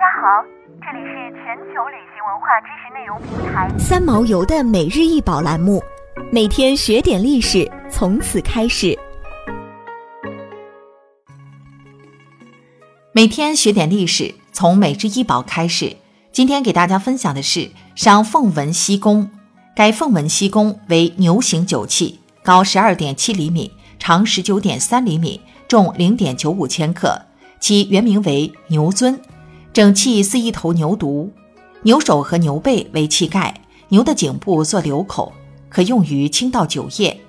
家好，这里是全球旅行文化知识内容平台三毛游的每日一宝栏目，每天学点历史，从此开始。每天学点历史，从每日一宝开始。今天给大家分享的是上凤纹西宫。该凤纹西宫为牛形酒器，高十二点七厘米，长十九点三厘米，重零点九五千克。其原名为牛尊。整器似一头牛犊，牛首和牛背为器盖，牛的颈部做流口，可用于倾倒酒液。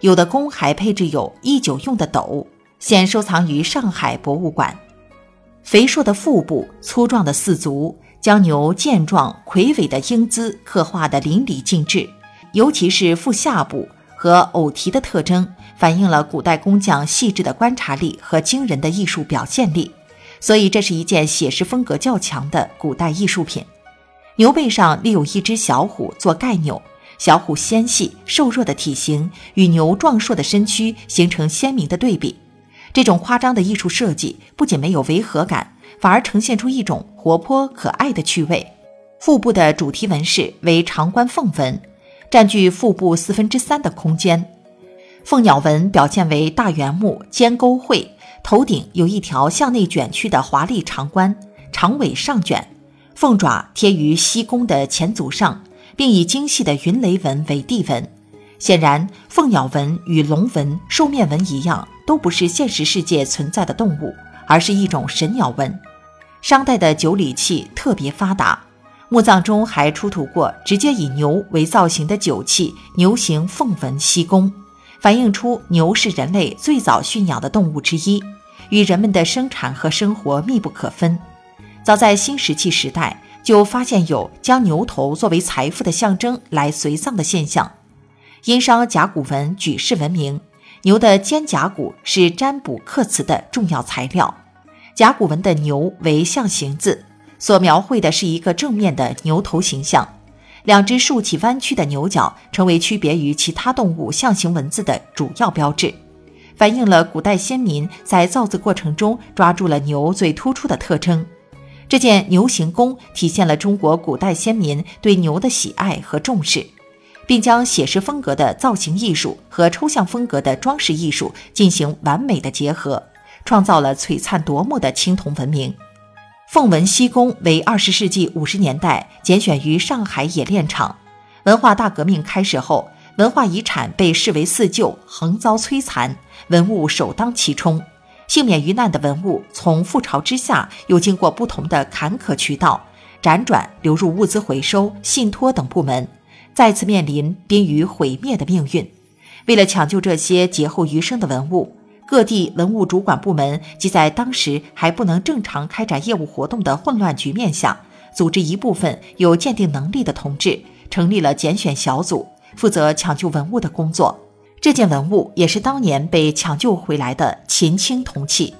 有的弓还配置有饴酒用的斗，现收藏于上海博物馆。肥硕的腹部，粗壮的四足，将牛健壮魁伟的英姿刻画得淋漓尽致。尤其是腹下部和偶蹄的特征，反映了古代工匠细致的观察力和惊人的艺术表现力。所以，这是一件写实风格较强的古代艺术品。牛背上立有一只小虎做盖钮，小虎纤细瘦弱的体型与牛壮硕的身躯形成鲜明的对比。这种夸张的艺术设计不仅没有违和感，反而呈现出一种活泼可爱的趣味。腹部的主题纹饰为长冠凤纹，占据腹部四分之三的空间。凤鸟纹表现为大圆目尖钩喙。头顶有一条向内卷曲的华丽长冠，长尾上卷，凤爪贴于西弓的前足上，并以精细的云雷纹为地纹。显然，凤鸟纹与龙纹、兽面纹一样，都不是现实世界存在的动物，而是一种神鸟纹。商代的酒礼器特别发达，墓葬中还出土过直接以牛为造型的酒器——牛形凤纹西弓。反映出牛是人类最早驯养的动物之一，与人们的生产和生活密不可分。早在新石器时代，就发现有将牛头作为财富的象征来随葬的现象。殷商甲骨文举世闻名，牛的肩胛骨是占卜刻辞的重要材料。甲骨文的牛为象形字，所描绘的是一个正面的牛头形象。两只竖起弯曲的牛角成为区别于其他动物象形文字的主要标志，反映了古代先民在造字过程中抓住了牛最突出的特征。这件牛形弓体现了中国古代先民对牛的喜爱和重视，并将写实风格的造型艺术和抽象风格的装饰艺术进行完美的结合，创造了璀璨夺目的青铜文明。凤文西宫为二十世纪五十年代拣选于上海冶炼厂。文化大革命开始后，文化遗产被视为四旧，横遭摧残，文物首当其冲。幸免于难的文物，从覆巢之下又经过不同的坎坷渠道，辗转流入物资回收、信托等部门，再次面临濒于毁灭的命运。为了抢救这些劫后余生的文物，各地文物主管部门即在当时还不能正常开展业务活动的混乱局面下，组织一部分有鉴定能力的同志，成立了拣选小组，负责抢救文物的工作。这件文物也是当年被抢救回来的秦青铜器。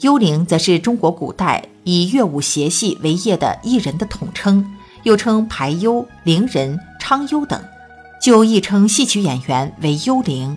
幽灵则是中国古代以乐舞谐戏为业的艺人的统称，又称排幽、伶人、昌幽等，就亦称戏曲演员为幽灵。